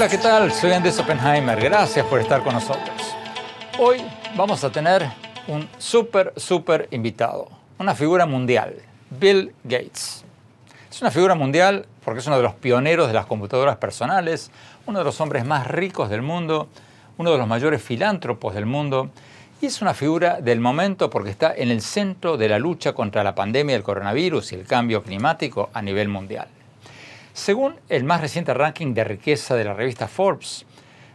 Hola, ¿qué tal? Soy Andrés Oppenheimer. Gracias por estar con nosotros. Hoy vamos a tener un súper, súper invitado, una figura mundial, Bill Gates. Es una figura mundial porque es uno de los pioneros de las computadoras personales, uno de los hombres más ricos del mundo, uno de los mayores filántropos del mundo y es una figura del momento porque está en el centro de la lucha contra la pandemia del coronavirus y el cambio climático a nivel mundial. Según el más reciente ranking de riqueza de la revista Forbes,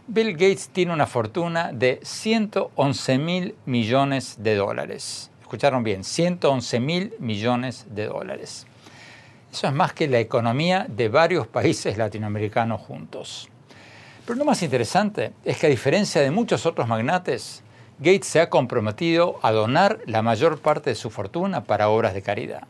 Bill Gates tiene una fortuna de 111 mil millones de dólares. Escucharon bien, 111 mil millones de dólares. Eso es más que la economía de varios países latinoamericanos juntos. Pero lo más interesante es que a diferencia de muchos otros magnates, Gates se ha comprometido a donar la mayor parte de su fortuna para obras de caridad.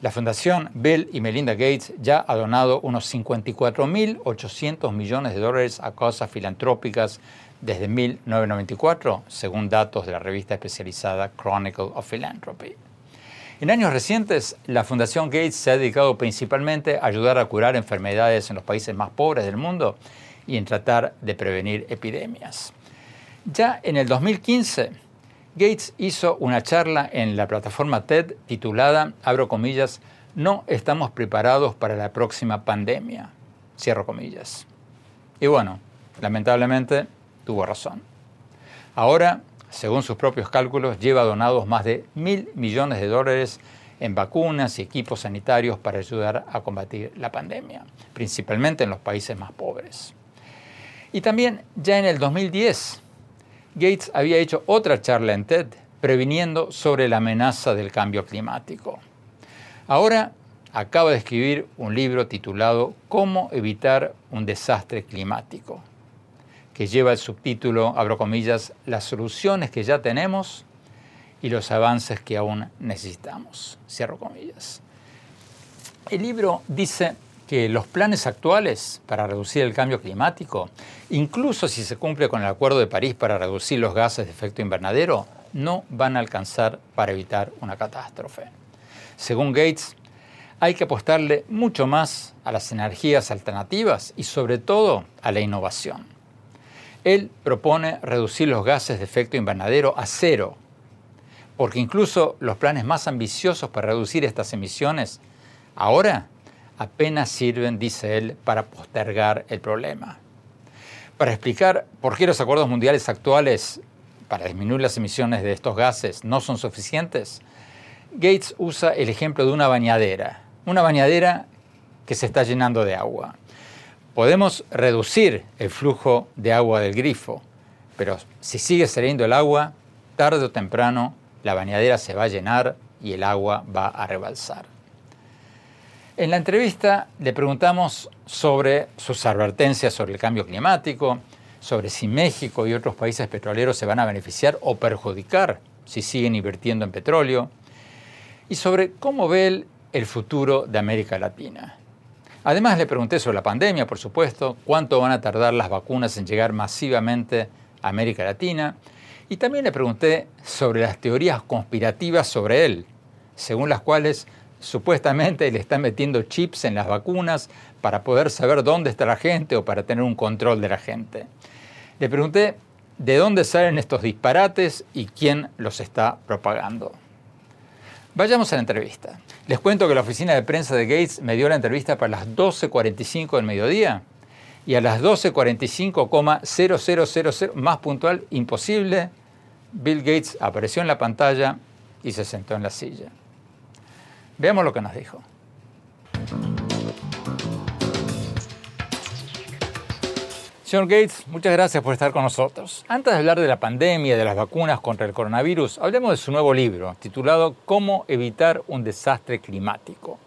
La Fundación Bill y Melinda Gates ya ha donado unos 54.800 millones de dólares a causas filantrópicas desde 1994, según datos de la revista especializada Chronicle of Philanthropy. En años recientes, la Fundación Gates se ha dedicado principalmente a ayudar a curar enfermedades en los países más pobres del mundo y en tratar de prevenir epidemias. Ya en el 2015, Gates hizo una charla en la plataforma TED titulada, abro comillas, No estamos preparados para la próxima pandemia, cierro comillas. Y bueno, lamentablemente tuvo razón. Ahora, según sus propios cálculos, lleva donados más de mil millones de dólares en vacunas y equipos sanitarios para ayudar a combatir la pandemia, principalmente en los países más pobres. Y también ya en el 2010, Gates había hecho otra charla en TED previniendo sobre la amenaza del cambio climático. Ahora acaba de escribir un libro titulado Cómo evitar un desastre climático, que lleva el subtítulo, abro comillas, las soluciones que ya tenemos y los avances que aún necesitamos, cierro comillas. El libro dice que los planes actuales para reducir el cambio climático, incluso si se cumple con el Acuerdo de París para reducir los gases de efecto invernadero, no van a alcanzar para evitar una catástrofe. Según Gates, hay que apostarle mucho más a las energías alternativas y sobre todo a la innovación. Él propone reducir los gases de efecto invernadero a cero, porque incluso los planes más ambiciosos para reducir estas emisiones ahora apenas sirven, dice él, para postergar el problema. Para explicar por qué los acuerdos mundiales actuales para disminuir las emisiones de estos gases no son suficientes, Gates usa el ejemplo de una bañadera, una bañadera que se está llenando de agua. Podemos reducir el flujo de agua del grifo, pero si sigue saliendo el agua, tarde o temprano la bañadera se va a llenar y el agua va a rebalsar. En la entrevista le preguntamos sobre sus advertencias sobre el cambio climático, sobre si México y otros países petroleros se van a beneficiar o perjudicar si siguen invirtiendo en petróleo, y sobre cómo ve él el futuro de América Latina. Además le pregunté sobre la pandemia, por supuesto, cuánto van a tardar las vacunas en llegar masivamente a América Latina, y también le pregunté sobre las teorías conspirativas sobre él, según las cuales supuestamente le están metiendo chips en las vacunas para poder saber dónde está la gente o para tener un control de la gente. Le pregunté de dónde salen estos disparates y quién los está propagando. Vayamos a la entrevista. Les cuento que la oficina de prensa de Gates me dio la entrevista para las 12.45 del mediodía y a las 12.45,0000 más puntual imposible, Bill Gates apareció en la pantalla y se sentó en la silla. Veamos lo que nos dijo. Señor Gates, muchas gracias por estar con nosotros. Antes de hablar de la pandemia de las vacunas contra el coronavirus, hablemos de su nuevo libro, titulado Cómo evitar un desastre climático.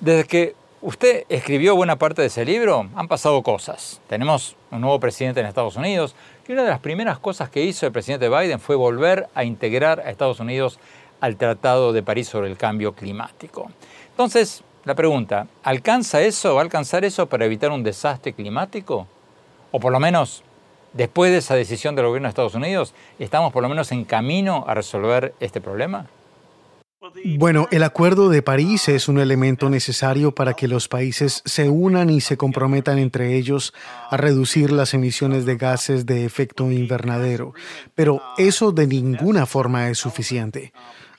Desde que usted escribió buena parte de ese libro, han pasado cosas. Tenemos un nuevo presidente en Estados Unidos y una de las primeras cosas que hizo el presidente Biden fue volver a integrar a Estados Unidos al Tratado de París sobre el cambio climático. Entonces, la pregunta, ¿alcanza eso, va a alcanzar eso para evitar un desastre climático? o por lo menos después de esa decisión del gobierno de Estados Unidos, estamos por lo menos en camino a resolver este problema? Bueno, el Acuerdo de París es un elemento necesario para que los países se unan y se comprometan entre ellos a reducir las emisiones de gases de efecto invernadero, pero eso de ninguna forma es suficiente.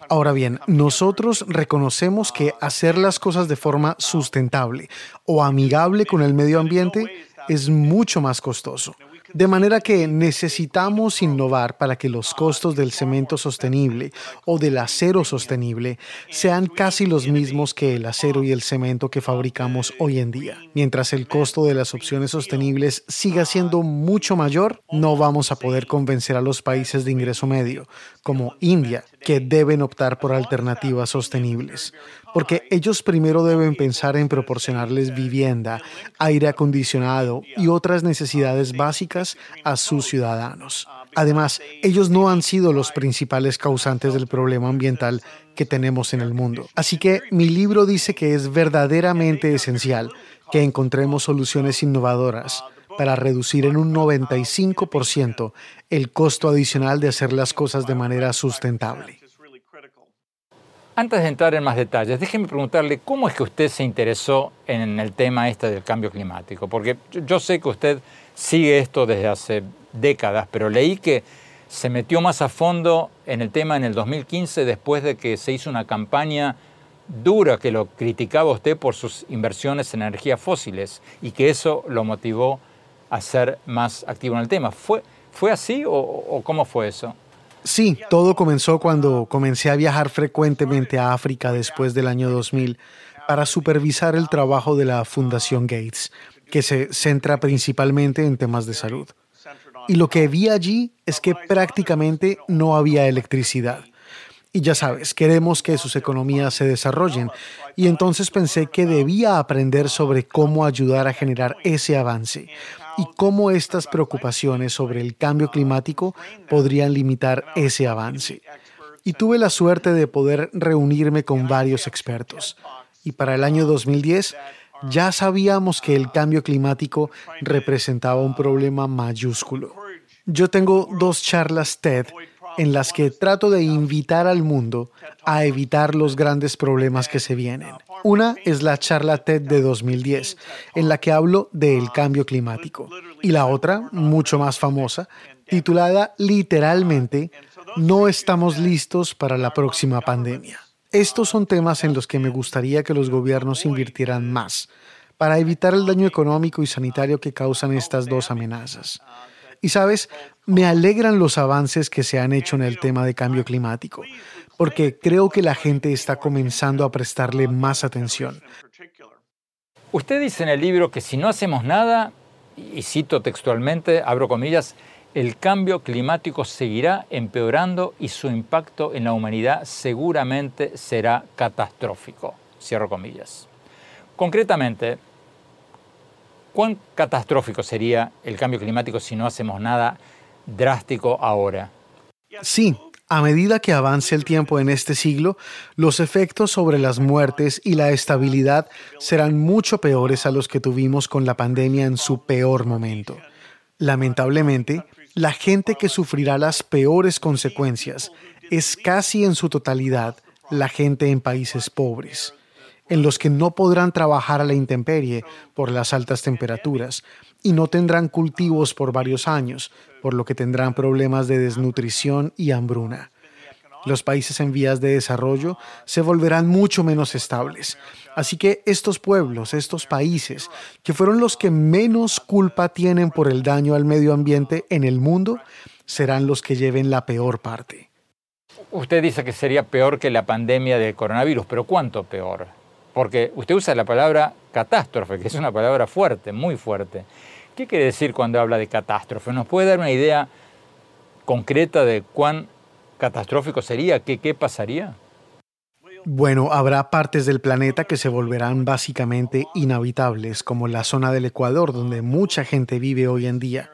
Ahora bien, nosotros reconocemos que hacer las cosas de forma sustentable o amigable con el medio ambiente es mucho más costoso. De manera que necesitamos innovar para que los costos del cemento sostenible o del acero sostenible sean casi los mismos que el acero y el cemento que fabricamos hoy en día. Mientras el costo de las opciones sostenibles siga siendo mucho mayor, no vamos a poder convencer a los países de ingreso medio, como India, que deben optar por alternativas sostenibles porque ellos primero deben pensar en proporcionarles vivienda, aire acondicionado y otras necesidades básicas a sus ciudadanos. Además, ellos no han sido los principales causantes del problema ambiental que tenemos en el mundo. Así que mi libro dice que es verdaderamente esencial que encontremos soluciones innovadoras para reducir en un 95% el costo adicional de hacer las cosas de manera sustentable. Antes de entrar en más detalles, déjeme preguntarle cómo es que usted se interesó en el tema este del cambio climático, porque yo sé que usted sigue esto desde hace décadas, pero leí que se metió más a fondo en el tema en el 2015 después de que se hizo una campaña dura que lo criticaba usted por sus inversiones en energías fósiles y que eso lo motivó a ser más activo en el tema. ¿Fue, fue así o, o cómo fue eso? Sí, todo comenzó cuando comencé a viajar frecuentemente a África después del año 2000 para supervisar el trabajo de la Fundación Gates, que se centra principalmente en temas de salud. Y lo que vi allí es que prácticamente no había electricidad. Y ya sabes, queremos que sus economías se desarrollen. Y entonces pensé que debía aprender sobre cómo ayudar a generar ese avance y cómo estas preocupaciones sobre el cambio climático podrían limitar ese avance. Y tuve la suerte de poder reunirme con varios expertos. Y para el año 2010 ya sabíamos que el cambio climático representaba un problema mayúsculo. Yo tengo dos charlas TED en las que trato de invitar al mundo a evitar los grandes problemas que se vienen. Una es la charla TED de 2010, en la que hablo del cambio climático. Y la otra, mucho más famosa, titulada literalmente No estamos listos para la próxima pandemia. Estos son temas en los que me gustaría que los gobiernos invirtieran más para evitar el daño económico y sanitario que causan estas dos amenazas. Y sabes, me alegran los avances que se han hecho en el tema de cambio climático, porque creo que la gente está comenzando a prestarle más atención. Usted dice en el libro que si no hacemos nada, y cito textualmente, abro comillas, el cambio climático seguirá empeorando y su impacto en la humanidad seguramente será catastrófico. Cierro comillas. Concretamente, ¿Cuán catastrófico sería el cambio climático si no hacemos nada drástico ahora? Sí, a medida que avance el tiempo en este siglo, los efectos sobre las muertes y la estabilidad serán mucho peores a los que tuvimos con la pandemia en su peor momento. Lamentablemente, la gente que sufrirá las peores consecuencias es casi en su totalidad la gente en países pobres en los que no podrán trabajar a la intemperie por las altas temperaturas y no tendrán cultivos por varios años, por lo que tendrán problemas de desnutrición y hambruna. Los países en vías de desarrollo se volverán mucho menos estables. Así que estos pueblos, estos países, que fueron los que menos culpa tienen por el daño al medio ambiente en el mundo, serán los que lleven la peor parte. Usted dice que sería peor que la pandemia del coronavirus, pero ¿cuánto peor? Porque usted usa la palabra catástrofe, que es una palabra fuerte, muy fuerte. ¿Qué quiere decir cuando habla de catástrofe? ¿Nos puede dar una idea concreta de cuán catastrófico sería? ¿Qué, qué pasaría? Bueno, habrá partes del planeta que se volverán básicamente inhabitables, como la zona del Ecuador, donde mucha gente vive hoy en día.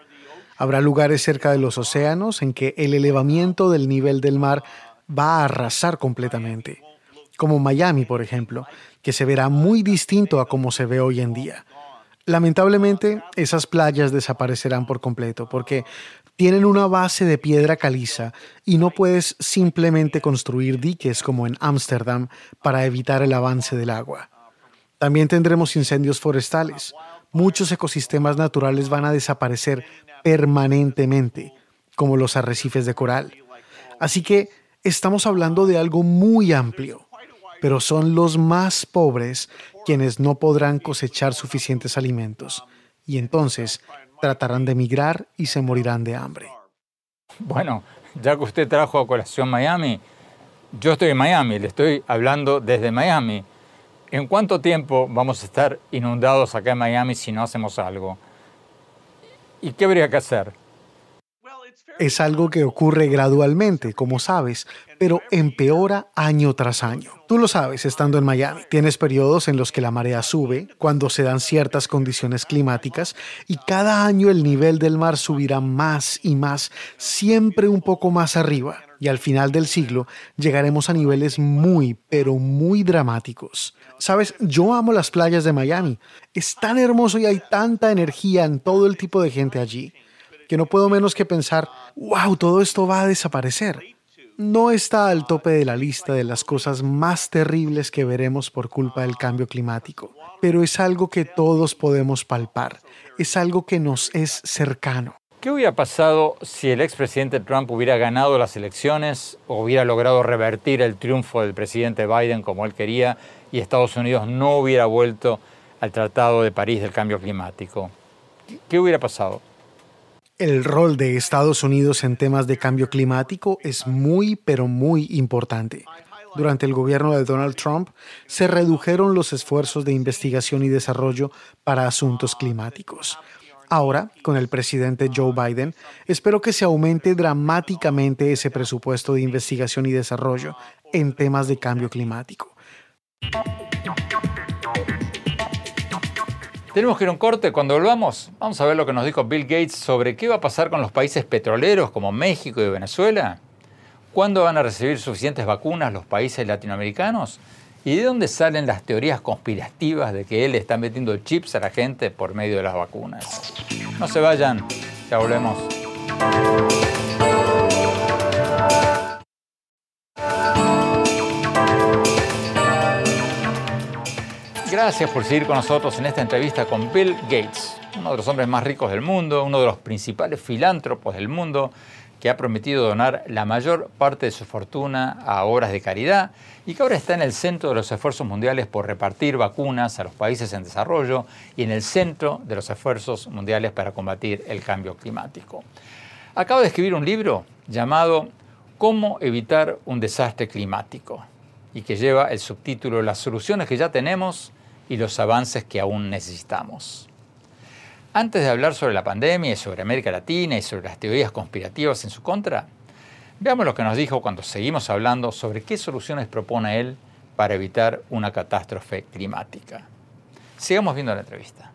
Habrá lugares cerca de los océanos en que el elevamiento del nivel del mar va a arrasar completamente, como Miami, por ejemplo, que se verá muy distinto a como se ve hoy en día. Lamentablemente, esas playas desaparecerán por completo, porque tienen una base de piedra caliza y no puedes simplemente construir diques como en Ámsterdam para evitar el avance del agua. También tendremos incendios forestales. Muchos ecosistemas naturales van a desaparecer permanentemente, como los arrecifes de coral. Así que estamos hablando de algo muy amplio, pero son los más pobres quienes no podrán cosechar suficientes alimentos. Y entonces tratarán de emigrar y se morirán de hambre. Bueno, ya que usted trajo a colación Miami, yo estoy en Miami, le estoy hablando desde Miami. ¿En cuánto tiempo vamos a estar inundados acá en Miami si no hacemos algo? ¿Y qué habría que hacer? Es algo que ocurre gradualmente, como sabes, pero empeora año tras año. Tú lo sabes estando en Miami. Tienes periodos en los que la marea sube, cuando se dan ciertas condiciones climáticas, y cada año el nivel del mar subirá más y más, siempre un poco más arriba. Y al final del siglo llegaremos a niveles muy, pero muy dramáticos. Sabes, yo amo las playas de Miami. Es tan hermoso y hay tanta energía en todo el tipo de gente allí que no puedo menos que pensar, wow, todo esto va a desaparecer. No está al tope de la lista de las cosas más terribles que veremos por culpa del cambio climático, pero es algo que todos podemos palpar, es algo que nos es cercano. ¿Qué hubiera pasado si el expresidente Trump hubiera ganado las elecciones o hubiera logrado revertir el triunfo del presidente Biden como él quería y Estados Unidos no hubiera vuelto al Tratado de París del Cambio Climático? ¿Qué hubiera pasado? El rol de Estados Unidos en temas de cambio climático es muy, pero muy importante. Durante el gobierno de Donald Trump se redujeron los esfuerzos de investigación y desarrollo para asuntos climáticos. Ahora, con el presidente Joe Biden, espero que se aumente dramáticamente ese presupuesto de investigación y desarrollo en temas de cambio climático. Tenemos que ir a un corte. Cuando volvamos, vamos a ver lo que nos dijo Bill Gates sobre qué va a pasar con los países petroleros como México y Venezuela. ¿Cuándo van a recibir suficientes vacunas los países latinoamericanos? ¿Y de dónde salen las teorías conspirativas de que él está metiendo chips a la gente por medio de las vacunas? No se vayan, ya volvemos. Gracias por seguir con nosotros en esta entrevista con Bill Gates, uno de los hombres más ricos del mundo, uno de los principales filántropos del mundo, que ha prometido donar la mayor parte de su fortuna a obras de caridad y que ahora está en el centro de los esfuerzos mundiales por repartir vacunas a los países en desarrollo y en el centro de los esfuerzos mundiales para combatir el cambio climático. Acaba de escribir un libro llamado Cómo evitar un desastre climático y que lleva el subtítulo Las soluciones que ya tenemos y los avances que aún necesitamos. Antes de hablar sobre la pandemia y sobre América Latina y sobre las teorías conspirativas en su contra, veamos lo que nos dijo cuando seguimos hablando sobre qué soluciones propone él para evitar una catástrofe climática. Sigamos viendo la entrevista.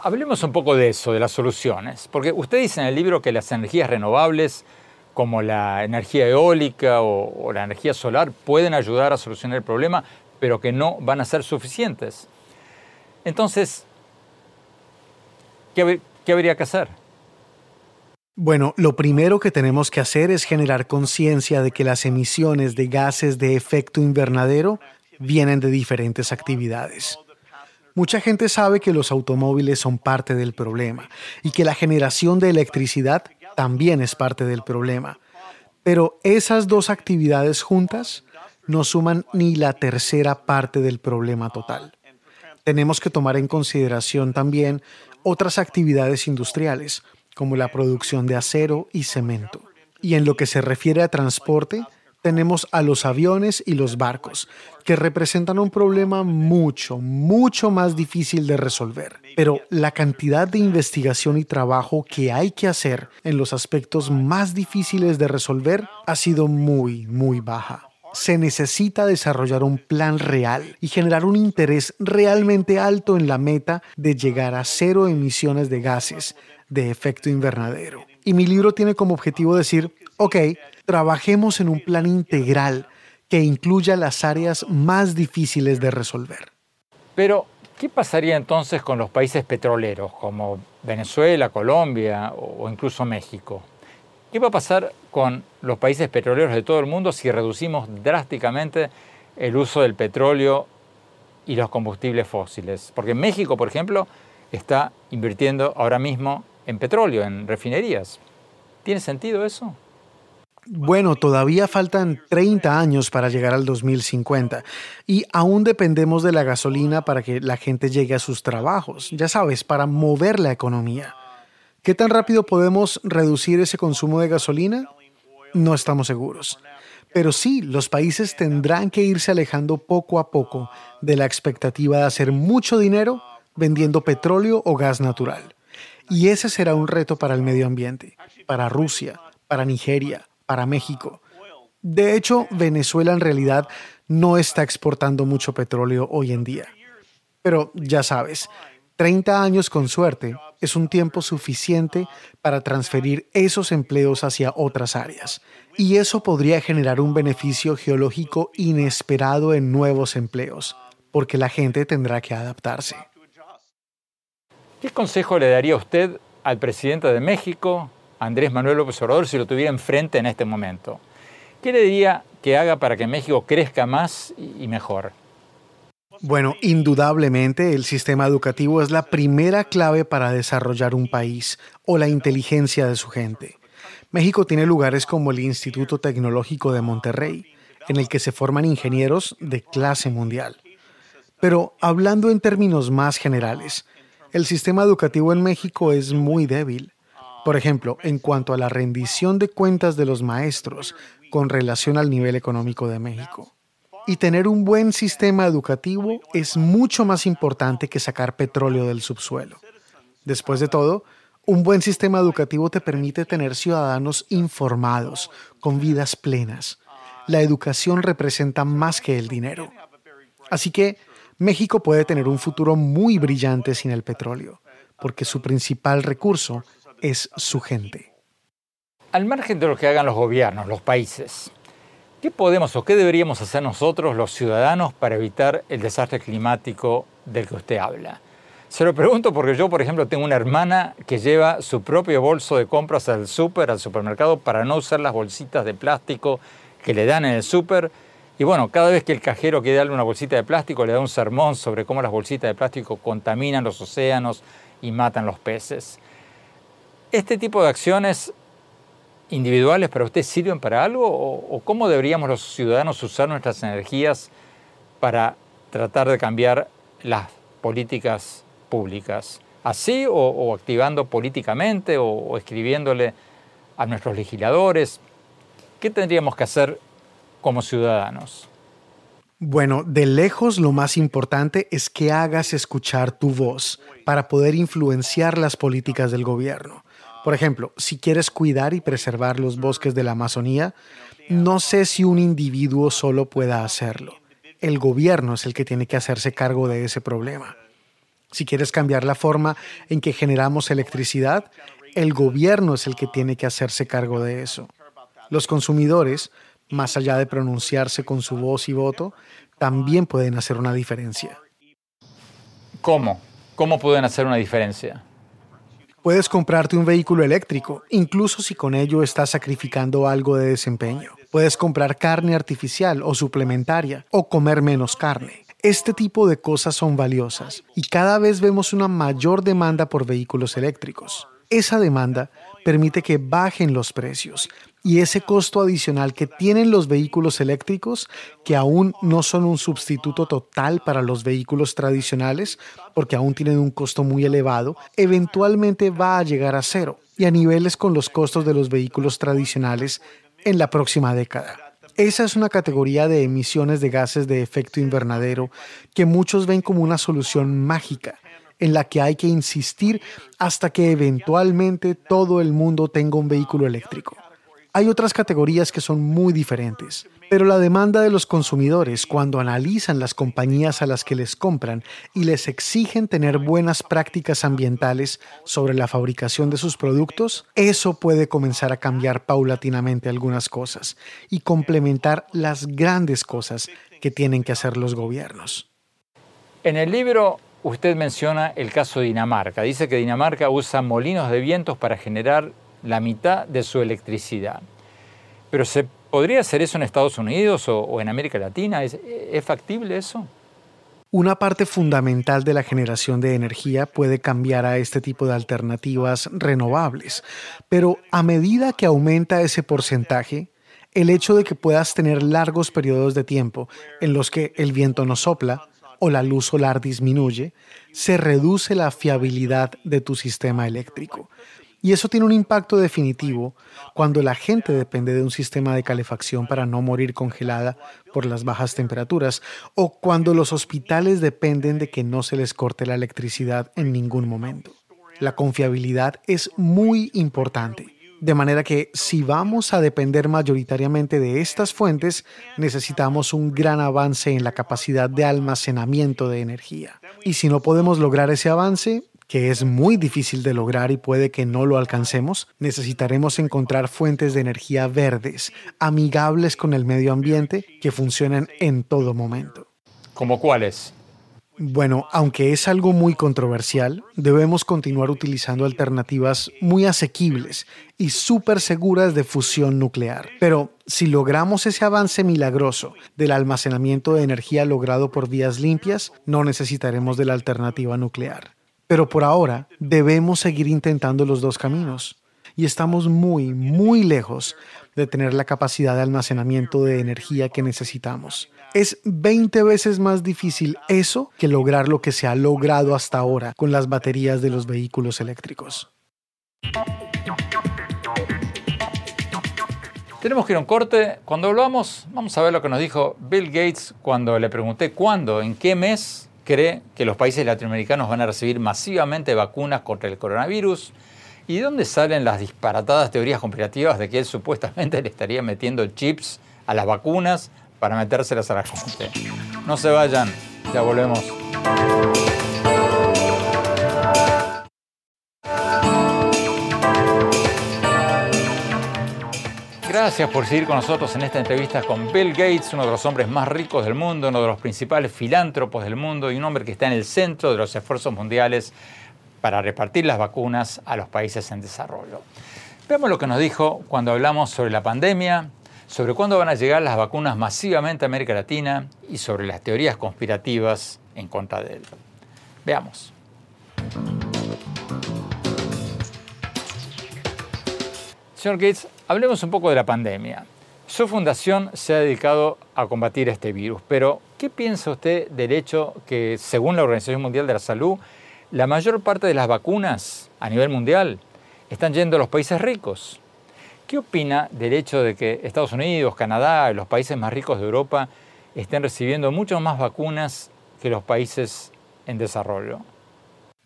Hablemos un poco de eso, de las soluciones, porque usted dice en el libro que las energías renovables como la energía eólica o, la energía solar pueden ayudar a solucionar el problema, pero que no van a ser suficientes. Entonces, ¿qué, qué habría que hacer? Bueno, lo primero que tenemos que hacer es generar conciencia de que las emisiones de gases de efecto invernadero vienen de diferentes actividades. Mucha gente sabe que los automóviles son parte del problema y que la generación de electricidad también es parte del problema. Pero esas dos actividades juntas no suman ni la tercera parte del problema total. Tenemos que tomar en consideración también otras actividades industriales, como la producción de acero y cemento. Y en lo que se refiere a transporte, tenemos a los aviones y los barcos, que representan un problema mucho, mucho más difícil de resolver. Pero la cantidad de investigación y trabajo que hay que hacer en los aspectos más difíciles de resolver ha sido muy, muy baja. Se necesita desarrollar un plan real y generar un interés realmente alto en la meta de llegar a cero emisiones de gases de efecto invernadero. Y mi libro tiene como objetivo decir, ok, trabajemos en un plan integral que incluya las áreas más difíciles de resolver. Pero, ¿qué pasaría entonces con los países petroleros como Venezuela, Colombia o incluso México? ¿Qué va a pasar con los países petroleros de todo el mundo si reducimos drásticamente el uso del petróleo y los combustibles fósiles? Porque México, por ejemplo, está invirtiendo ahora mismo en petróleo, en refinerías. ¿Tiene sentido eso? Bueno, todavía faltan 30 años para llegar al 2050 y aún dependemos de la gasolina para que la gente llegue a sus trabajos, ya sabes, para mover la economía. ¿Qué tan rápido podemos reducir ese consumo de gasolina? No estamos seguros. Pero sí, los países tendrán que irse alejando poco a poco de la expectativa de hacer mucho dinero vendiendo petróleo o gas natural. Y ese será un reto para el medio ambiente, para Rusia, para Nigeria, para México. De hecho, Venezuela en realidad no está exportando mucho petróleo hoy en día. Pero ya sabes, 30 años con suerte es un tiempo suficiente para transferir esos empleos hacia otras áreas. Y eso podría generar un beneficio geológico inesperado en nuevos empleos, porque la gente tendrá que adaptarse. ¿Qué consejo le daría usted al presidente de México, Andrés Manuel López Obrador si lo tuviera enfrente en este momento. ¿Qué le diría que haga para que México crezca más y mejor? Bueno, indudablemente el sistema educativo es la primera clave para desarrollar un país o la inteligencia de su gente. México tiene lugares como el Instituto Tecnológico de Monterrey, en el que se forman ingenieros de clase mundial. Pero hablando en términos más generales, el sistema educativo en México es muy débil. Por ejemplo, en cuanto a la rendición de cuentas de los maestros con relación al nivel económico de México. Y tener un buen sistema educativo es mucho más importante que sacar petróleo del subsuelo. Después de todo, un buen sistema educativo te permite tener ciudadanos informados, con vidas plenas. La educación representa más que el dinero. Así que México puede tener un futuro muy brillante sin el petróleo, porque su principal recurso es su gente. Al margen de lo que hagan los gobiernos, los países, ¿qué podemos o qué deberíamos hacer nosotros, los ciudadanos, para evitar el desastre climático del que usted habla? Se lo pregunto porque yo, por ejemplo, tengo una hermana que lleva su propio bolso de compras al súper, al supermercado, para no usar las bolsitas de plástico que le dan en el súper. Y bueno, cada vez que el cajero quiere darle una bolsita de plástico, le da un sermón sobre cómo las bolsitas de plástico contaminan los océanos y matan los peces. ¿Este tipo de acciones individuales para usted sirven para algo o, cómo deberíamos los ciudadanos usar nuestras energías para tratar de cambiar las políticas públicas? ¿Así o, activando políticamente o escribiéndole a nuestros legisladores? ¿Qué tendríamos que hacer como ciudadanos? Bueno, de lejos lo más importante es que hagas escuchar tu voz para poder influenciar las políticas del gobierno. Por ejemplo, si quieres cuidar y preservar los bosques de la Amazonía, no sé si un individuo solo pueda hacerlo. El gobierno es el que tiene que hacerse cargo de ese problema. Si quieres cambiar la forma en que generamos electricidad, el gobierno es el que tiene que hacerse cargo de eso. Los consumidores, más allá de pronunciarse con su voz y voto, también pueden hacer una diferencia. ¿Cómo? ¿Cómo pueden hacer una diferencia? Puedes comprarte un vehículo eléctrico, incluso si con ello estás sacrificando algo de desempeño. Puedes comprar carne artificial o suplementaria o comer menos carne. Este tipo de cosas son valiosas y cada vez vemos una mayor demanda por vehículos eléctricos. Esa demanda permite que bajen los precios y ese costo adicional que tienen los vehículos eléctricos, que aún no son un sustituto total para los vehículos tradicionales, porque aún tienen un costo muy elevado, eventualmente va a llegar a cero y a niveles con los costos de los vehículos tradicionales en la próxima década. Esa es una categoría de emisiones de gases de efecto invernadero que muchos ven como una solución mágica en la que hay que insistir hasta que eventualmente todo el mundo tenga un vehículo eléctrico. Hay otras categorías que son muy diferentes, pero la demanda de los consumidores cuando analizan las compañías a las que les compran y les exigen tener buenas prácticas ambientales sobre la fabricación de sus productos, eso puede comenzar a cambiar paulatinamente algunas cosas y complementar las grandes cosas que tienen que hacer los gobiernos. En el libro usted menciona el caso de Dinamarca. Dice que Dinamarca usa molinos de vientos para generar la mitad de su electricidad. Pero ¿se podría hacer eso en Estados Unidos o, en América Latina? ¿Es, factible eso? Una parte fundamental de la generación de energía puede cambiar a este tipo de alternativas renovables, pero a medida que aumenta ese porcentaje, el hecho de que puedas tener largos periodos de tiempo en los que el viento no sopla o la luz solar disminuye, se reduce la fiabilidad de tu sistema eléctrico. Y eso tiene un impacto definitivo cuando la gente depende de un sistema de calefacción para no morir congelada por las bajas temperaturas o cuando los hospitales dependen de que no se les corte la electricidad en ningún momento. La confiabilidad es muy importante. De manera que si vamos a depender mayoritariamente de estas fuentes, necesitamos un gran avance en la capacidad de almacenamiento de energía. Y si no podemos lograr ese avance, que es muy difícil de lograr y puede que no lo alcancemos, necesitaremos encontrar fuentes de energía verdes, amigables con el medio ambiente, que funcionen en todo momento. ¿Como cuáles? Bueno, aunque es algo muy controversial, debemos continuar utilizando alternativas muy asequibles y súper seguras de fusión nuclear. Pero si logramos ese avance milagroso del almacenamiento de energía logrado por vías limpias, no necesitaremos de la alternativa nuclear. Pero por ahora debemos seguir intentando los dos caminos. Y estamos muy, muy lejos de tener la capacidad de almacenamiento de energía que necesitamos. Es 20 veces más difícil eso que lograr lo que se ha logrado hasta ahora con las baterías de los vehículos eléctricos. Tenemos que ir a un corte. Cuando volvamos, vamos a ver lo que nos dijo Bill Gates cuando le pregunté cuándo, en qué mes cree que los países latinoamericanos van a recibir masivamente vacunas contra el coronavirus. ¿Y de dónde salen las disparatadas teorías conspirativas de que él supuestamente le estaría metiendo chips a las vacunas para metérselas a la gente? No se vayan, ya volvemos. Gracias por seguir con nosotros en esta entrevista con Bill Gates, uno de los hombres más ricos del mundo, uno de los principales filántropos del mundo y un hombre que está en el centro de los esfuerzos mundiales para repartir las vacunas a los países en desarrollo. Veamos lo que nos dijo cuando hablamos sobre la pandemia, sobre cuándo van a llegar las vacunas masivamente a América Latina y sobre las teorías conspirativas en contra de él. Veamos. Señor Gates, hablemos un poco de la pandemia. Su fundación se ha dedicado a combatir este virus, pero ¿qué piensa usted del hecho que, según la Organización Mundial de la Salud, la mayor parte de las vacunas a nivel mundial están yendo a los países ricos? ¿Qué opina del hecho de que Estados Unidos, Canadá y los países más ricos de Europa estén recibiendo mucho más vacunas que los países en desarrollo?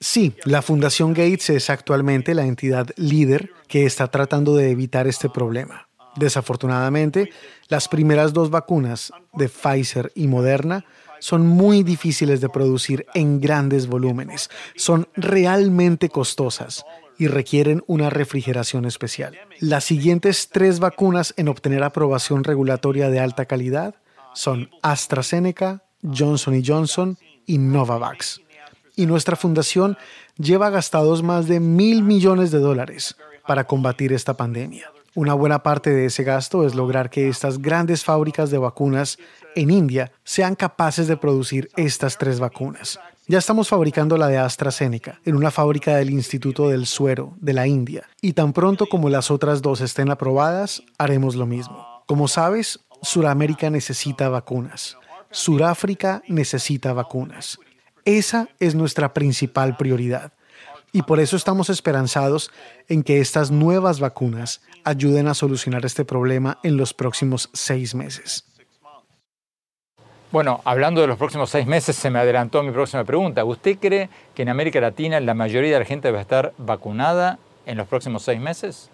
Sí, la Fundación Gates es actualmente la entidad líder que está tratando de evitar este problema. Desafortunadamente, las primeras dos vacunas de Pfizer y Moderna son muy difíciles de producir en grandes volúmenes, son realmente costosas y requieren una refrigeración especial. Las siguientes tres vacunas en obtener aprobación regulatoria de alta calidad son AstraZeneca, Johnson Johnson y Novavax y nuestra fundación lleva gastados más de mil millones de dólares para combatir esta pandemia. Una buena parte de ese gasto es lograr que estas grandes fábricas de vacunas en India sean capaces de producir estas tres vacunas. Ya estamos fabricando la de AstraZeneca en una fábrica del Instituto del Suero de la India y tan pronto como las otras dos estén aprobadas, haremos lo mismo. Como sabes, Suramérica necesita vacunas. Suráfrica necesita vacunas. Esa es nuestra principal prioridad. Y por eso estamos esperanzados en que estas nuevas vacunas ayuden a solucionar este problema en los próximos seis meses. Bueno, hablando de los próximos seis meses, se me adelantó mi próxima pregunta. ¿Usted cree que en América Latina la mayoría de la gente va a estar vacunada en los próximos seis meses?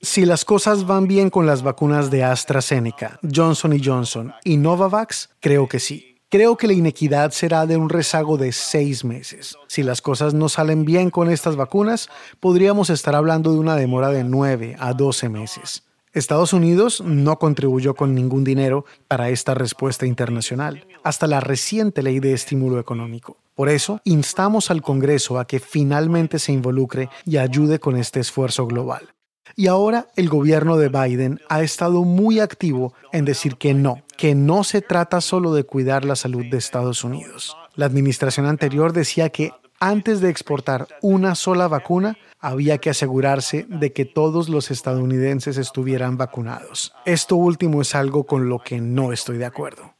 Si las cosas van bien con las vacunas de AstraZeneca, Johnson Johnson y Novavax, creo que sí. Creo que la inequidad será de un rezago de seis meses. Si las cosas no salen bien con estas vacunas, podríamos estar hablando de una demora de nueve a doce meses. Estados Unidos no contribuyó con ningún dinero para esta respuesta internacional, hasta la reciente ley de estímulo económico. Por eso, instamos al Congreso a que finalmente se involucre y ayude con este esfuerzo global. Y ahora el gobierno de Biden ha estado muy activo en decir que no, que no se trata solo de cuidar la salud de Estados Unidos. La administración anterior decía que antes de exportar una sola vacuna, había que asegurarse de que todos los estadounidenses estuvieran vacunados. Esto último es algo con lo que no estoy de acuerdo.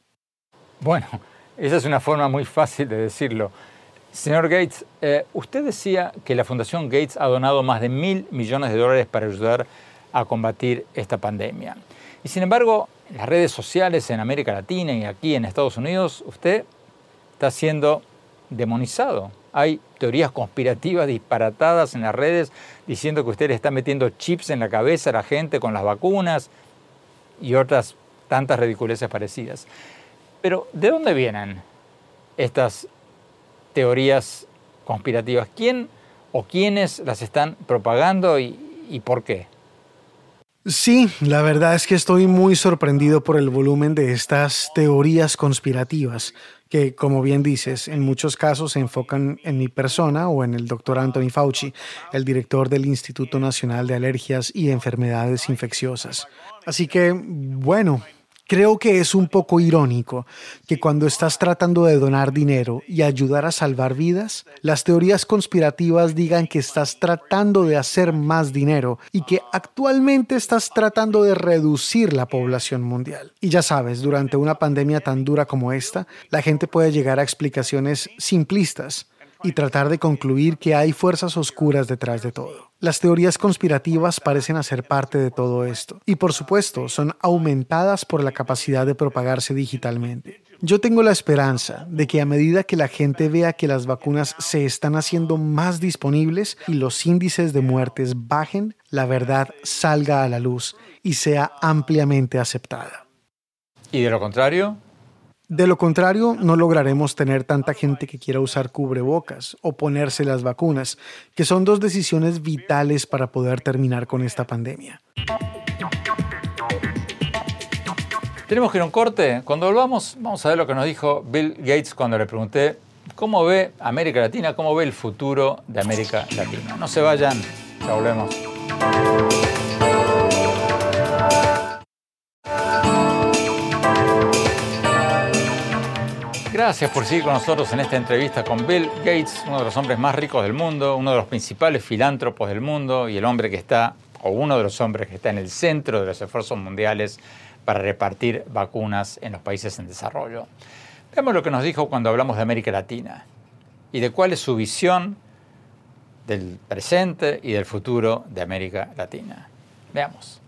Bueno, esa es una forma muy fácil de decirlo. Señor Gates, eh, usted decía que la Fundación Gates ha donado más de mil millones de dólares para ayudar a combatir esta pandemia. Y sin embargo, en las redes sociales en América Latina y aquí en Estados Unidos, usted está siendo demonizado hay teorías conspirativas disparatadas en las redes diciendo que usted le está metiendo chips en la cabeza a la gente con las vacunas y otras tantas ridiculeces parecidas. Pero, ¿de dónde vienen estas teorías conspirativas? ¿Quién o quiénes las están propagando y, por qué? Sí, la verdad es que estoy muy sorprendido por el volumen de estas teorías conspirativas que, como bien dices, en muchos casos se enfocan en mi persona o en el doctor Anthony Fauci, el director del Instituto Nacional de Alergias y Enfermedades Infecciosas. Así que, bueno, Creo que es un poco irónico que cuando estás tratando de donar dinero y ayudar a salvar vidas, las teorías conspirativas digan que estás tratando de hacer más dinero y que actualmente estás tratando de reducir la población mundial. Y ya sabes, durante una pandemia tan dura como esta, la gente puede llegar a explicaciones simplistas y tratar de concluir que hay fuerzas oscuras detrás de todo. Las teorías conspirativas parecen hacer parte de todo esto y por supuesto son aumentadas por la capacidad de propagarse digitalmente. Yo tengo la esperanza de que a medida que la gente vea que las vacunas se están haciendo más disponibles y los índices de muertes bajen, la verdad salga a la luz y sea ampliamente aceptada. ¿Y de lo contrario? De lo contrario, no lograremos tener tanta gente que quiera usar cubrebocas o ponerse las vacunas, que son dos decisiones vitales para poder terminar con esta pandemia. Tenemos que ir a un corte. Cuando volvamos, vamos a ver lo que nos dijo Bill Gates cuando le pregunté cómo ve América Latina, cómo ve el futuro de América Latina. No se vayan, ya volvemos. Gracias por seguir con nosotros en esta entrevista con Bill Gates, uno de los hombres más ricos del mundo, uno de los principales filántropos del mundo y el hombre que está, o uno de los hombres que está en el centro de los esfuerzos mundiales para repartir vacunas en los países en desarrollo. Veamos lo que nos dijo cuando hablamos de América Latina y de cuál es su visión del presente y del futuro de América Latina. Veamos.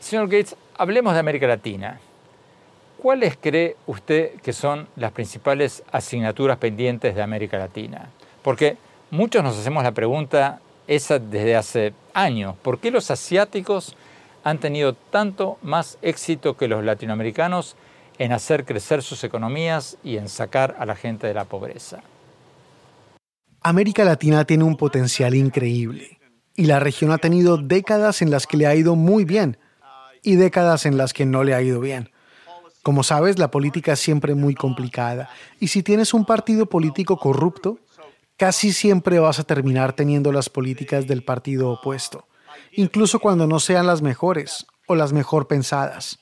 Señor Gates, hablemos de América Latina. ¿Cuáles cree usted que son las principales asignaturas pendientes de América Latina? Porque muchos nos hacemos la pregunta esa desde hace años. ¿Por qué los asiáticos han tenido tanto más éxito que los latinoamericanos en hacer crecer sus economías y en sacar a la gente de la pobreza? América Latina tiene un potencial increíble y la región ha tenido décadas en las que le ha ido muy bien y décadas en las que no le ha ido bien. Como sabes, la política es siempre muy complicada y si tienes un partido político corrupto, casi siempre vas a terminar teniendo las políticas del partido opuesto, incluso cuando no sean las mejores o las mejor pensadas.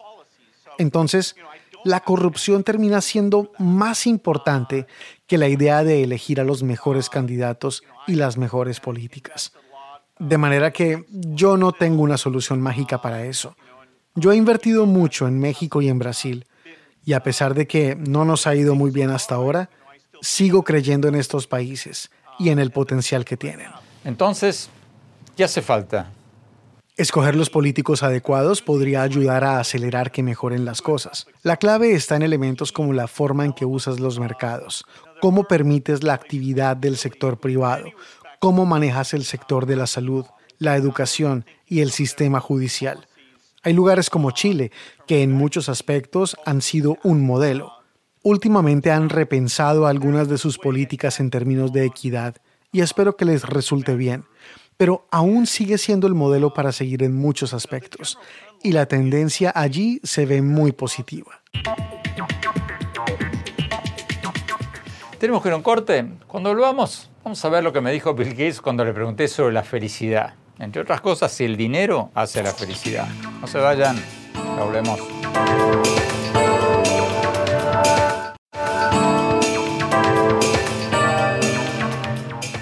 Entonces, la corrupción termina siendo más importante que la idea de elegir a los mejores candidatos y las mejores políticas. De manera que yo no tengo una solución mágica para eso. Yo he invertido mucho en México y en Brasil, Y a pesar de que no nos ha ido muy bien hasta ahora, sigo creyendo en estos países y en el potencial que tienen. Entonces, ¿qué hace falta? Escoger los políticos adecuados podría ayudar a acelerar que mejoren las cosas. La clave está en elementos como la forma en que usas los mercados, cómo permites la actividad del sector privado, cómo manejas el sector de la salud, la educación y el sistema judicial. Hay lugares como Chile que en muchos aspectos han sido un modelo. Últimamente han repensado algunas de sus políticas en términos de equidad y espero que les resulte bien, pero aún sigue siendo el modelo para seguir en muchos aspectos y la tendencia allí se ve muy positiva. Tenemos que ir a un corte. Cuando volvamos, vamos a ver lo que me dijo Bill Gates cuando le pregunté sobre la felicidad. Entre otras cosas, si el dinero hace la felicidad. No se vayan, hablemos.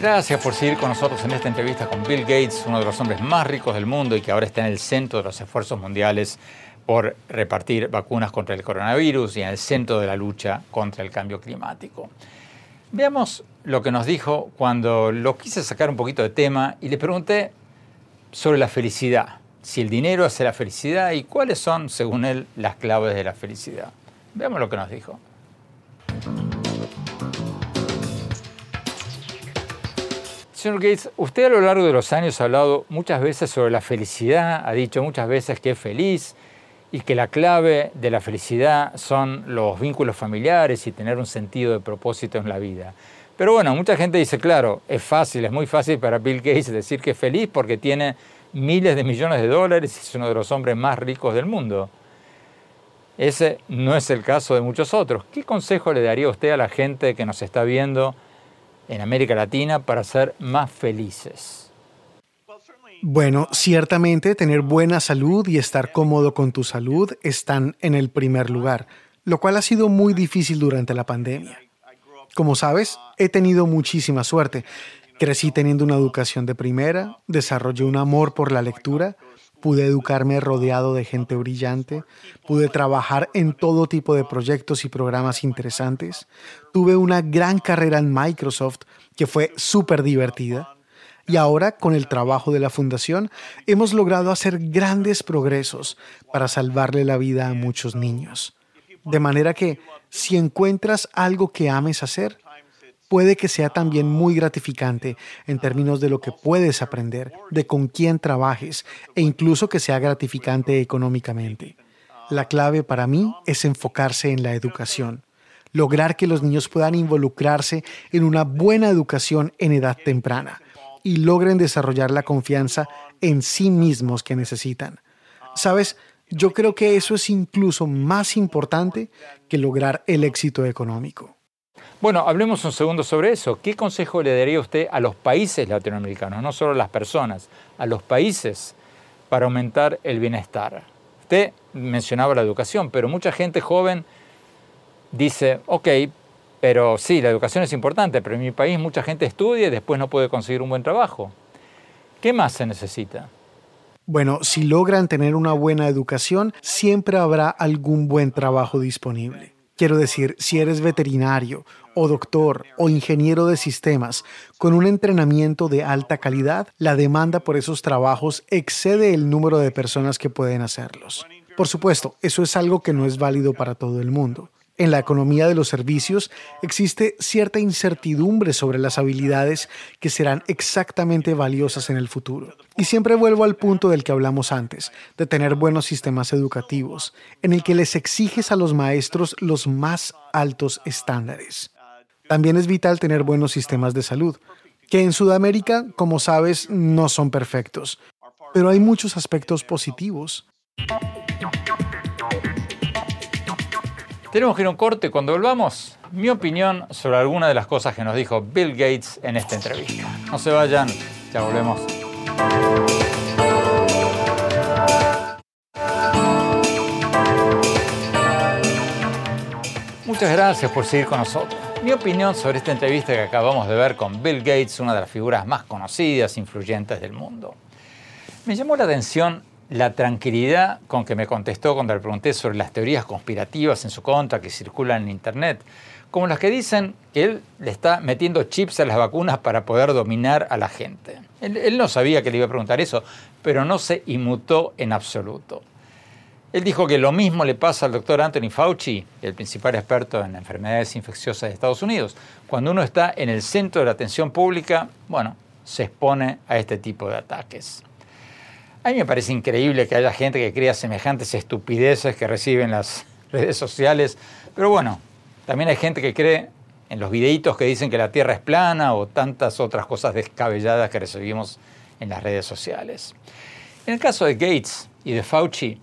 Gracias por seguir con nosotros en esta entrevista con Bill Gates, uno de los hombres más ricos del mundo y que ahora está en el centro de los esfuerzos mundiales por repartir vacunas contra el coronavirus y en el centro de la lucha contra el cambio climático. Veamos lo que nos dijo cuando lo quise sacar un poquito de tema y le pregunté sobre la felicidad, si el dinero hace la felicidad y cuáles son, según él, las claves de la felicidad. Veamos lo que nos dijo. Señor Gates, usted a lo largo de los años ha hablado muchas veces sobre la felicidad, ha dicho muchas veces que es feliz y que la clave de la felicidad son los vínculos familiares y tener un sentido de propósito en la vida. Pero bueno, mucha gente dice, claro, es fácil, es muy fácil para Bill Gates decir que es feliz porque tiene miles de millones de dólares y es uno de los hombres más ricos del mundo. Ese no es el caso de muchos otros. ¿Qué consejo le daría usted a la gente que nos está viendo en América Latina para ser más felices? Bueno, ciertamente tener buena salud y estar cómodo con tu salud están en el primer lugar, lo cual ha sido muy difícil durante la pandemia. Como sabes, he tenido muchísima suerte. Crecí teniendo una educación de primera, desarrollé un amor por la lectura, pude educarme rodeado de gente brillante, pude trabajar en todo tipo de proyectos y programas interesantes, tuve una gran carrera en Microsoft que fue súper divertida y ahora con el trabajo de la fundación hemos logrado hacer grandes progresos para salvarle la vida a muchos niños. De manera que si encuentras algo que ames hacer, puede que sea también muy gratificante en términos de lo que puedes aprender, de con quién trabajes e incluso que sea gratificante económicamente. La clave para mí es enfocarse en la educación, lograr que los niños puedan involucrarse en una buena educación en edad temprana y logren desarrollar la confianza en sí mismos que necesitan. Sabes, yo creo que eso es incluso más importante que lograr el éxito económico. Bueno, hablemos un segundo sobre eso. ¿Qué consejo le daría usted a los países latinoamericanos, no solo a las personas, a los países para aumentar el bienestar? Usted mencionaba la educación, pero mucha gente joven dice, ok, pero sí, la educación es importante, pero en mi país mucha gente estudia y después no puede conseguir un buen trabajo. ¿Qué más se necesita? Bueno, si logran tener una buena educación, siempre habrá algún buen trabajo disponible. Quiero decir, si eres veterinario o doctor o ingeniero de sistemas con un entrenamiento de alta calidad, la demanda por esos trabajos excede el número de personas que pueden hacerlos. Por supuesto, eso es algo que no es válido para todo el mundo. En la economía de los servicios existe cierta incertidumbre sobre las habilidades que serán exactamente valiosas en el futuro. Y siempre vuelvo al punto del que hablamos antes, de tener buenos sistemas educativos, en el que les exiges a los maestros los más altos estándares. También es vital tener buenos sistemas de salud, que en Sudamérica, como sabes, no son perfectos, pero hay muchos aspectos positivos. Tenemos que ir a un corte. Cuando volvamos, mi opinión sobre alguna de las cosas que nos dijo Bill Gates en esta entrevista. No se vayan, ya volvemos. Muchas gracias por seguir con nosotros. Mi opinión sobre esta entrevista que acabamos de ver con Bill Gates, una de las figuras más conocidas e influyentes del mundo. Me llamó la atención la tranquilidad con que me contestó cuando le pregunté sobre las teorías conspirativas en su contra que circulan en Internet, como las que dicen que él le está metiendo chips a las vacunas para poder dominar a la gente. Él, él no sabía que le iba a preguntar eso, pero no se inmutó en absoluto. Él dijo que lo mismo le pasa al doctor Anthony Fauci, el principal experto en enfermedades infecciosas de Estados Unidos. Cuando uno está en el centro de la atención pública, bueno, se expone a este tipo de ataques. A mí me parece increíble que haya gente que crea semejantes estupideces que reciben las redes sociales, pero bueno, también hay gente que cree en los videitos que dicen que la Tierra es plana o tantas otras cosas descabelladas que recibimos en las redes sociales. En el caso de Gates y de Fauci,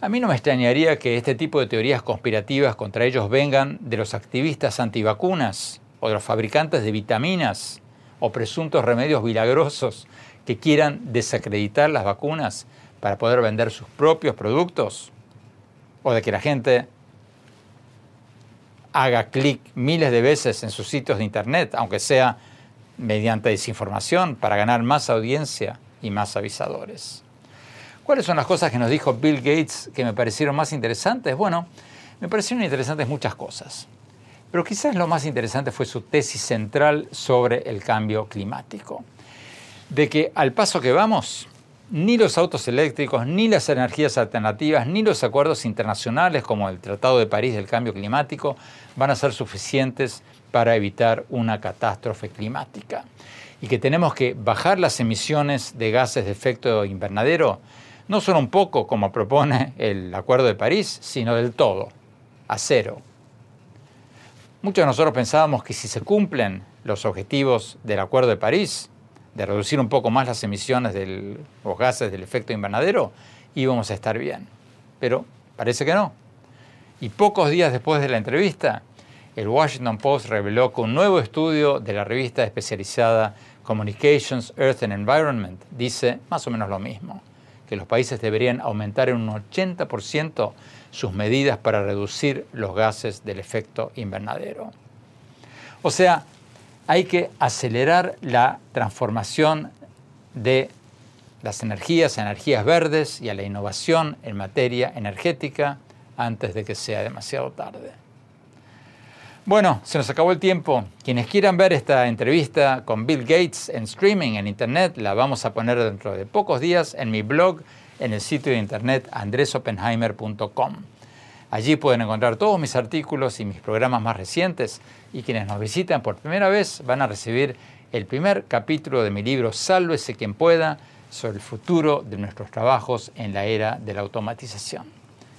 a mí no me extrañaría que este tipo de teorías conspirativas contra ellos vengan de los activistas antivacunas o de los fabricantes de vitaminas o presuntos remedios milagrosos que quieran desacreditar las vacunas para poder vender sus propios productos o de que la gente haga clic miles de veces en sus sitios de internet, aunque sea mediante desinformación, para ganar más audiencia y más avisadores. ¿Cuáles son las cosas que nos dijo Bill Gates que me parecieron más interesantes? Bueno, me parecieron interesantes muchas cosas, pero quizás lo más interesante fue su tesis central sobre el cambio climático de que al paso que vamos, ni los autos eléctricos, ni las energías alternativas, ni los acuerdos internacionales como el Tratado de París del Cambio Climático van a ser suficientes para evitar una catástrofe climática. Y que tenemos que bajar las emisiones de gases de efecto invernadero, no solo un poco como propone el Acuerdo de París, sino del todo, a cero. Muchos de nosotros pensábamos que si se cumplen los objetivos del Acuerdo de París, de reducir un poco más las emisiones de los gases del efecto invernadero, íbamos a estar bien. Pero parece que no. Y pocos días después de la entrevista, el Washington Post reveló que un nuevo estudio de la revista especializada Communications, Earth and Environment dice más o menos lo mismo, que los países deberían aumentar en un 80% sus medidas para reducir los gases del efecto invernadero. O sea, hay que acelerar la transformación de las energías energías verdes y a la innovación en materia energética antes de que sea demasiado tarde. Bueno, se nos acabó el tiempo. Quienes quieran ver esta entrevista con Bill Gates en streaming en internet, la vamos a poner dentro de pocos días en mi blog en el sitio de internet andresopenheimer.com. Allí pueden encontrar todos mis artículos y mis programas más recientes y quienes nos visitan por primera vez van a recibir el primer capítulo de mi libro Sálvese quien pueda sobre el futuro de nuestros trabajos en la era de la automatización.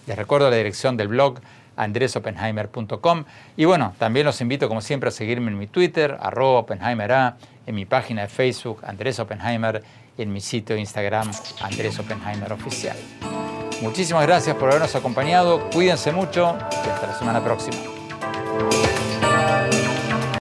Les recuerdo la dirección del blog andresopenheimer.com y bueno, también los invito como siempre a seguirme en mi Twitter, arroba Oppenheimera, en mi página de Facebook, Andrés Oppenheimer, y en mi sitio de Instagram, Andrés Oppenheimer Oficial. Muchísimas gracias por habernos acompañado. Cuídense mucho y hasta la semana próxima.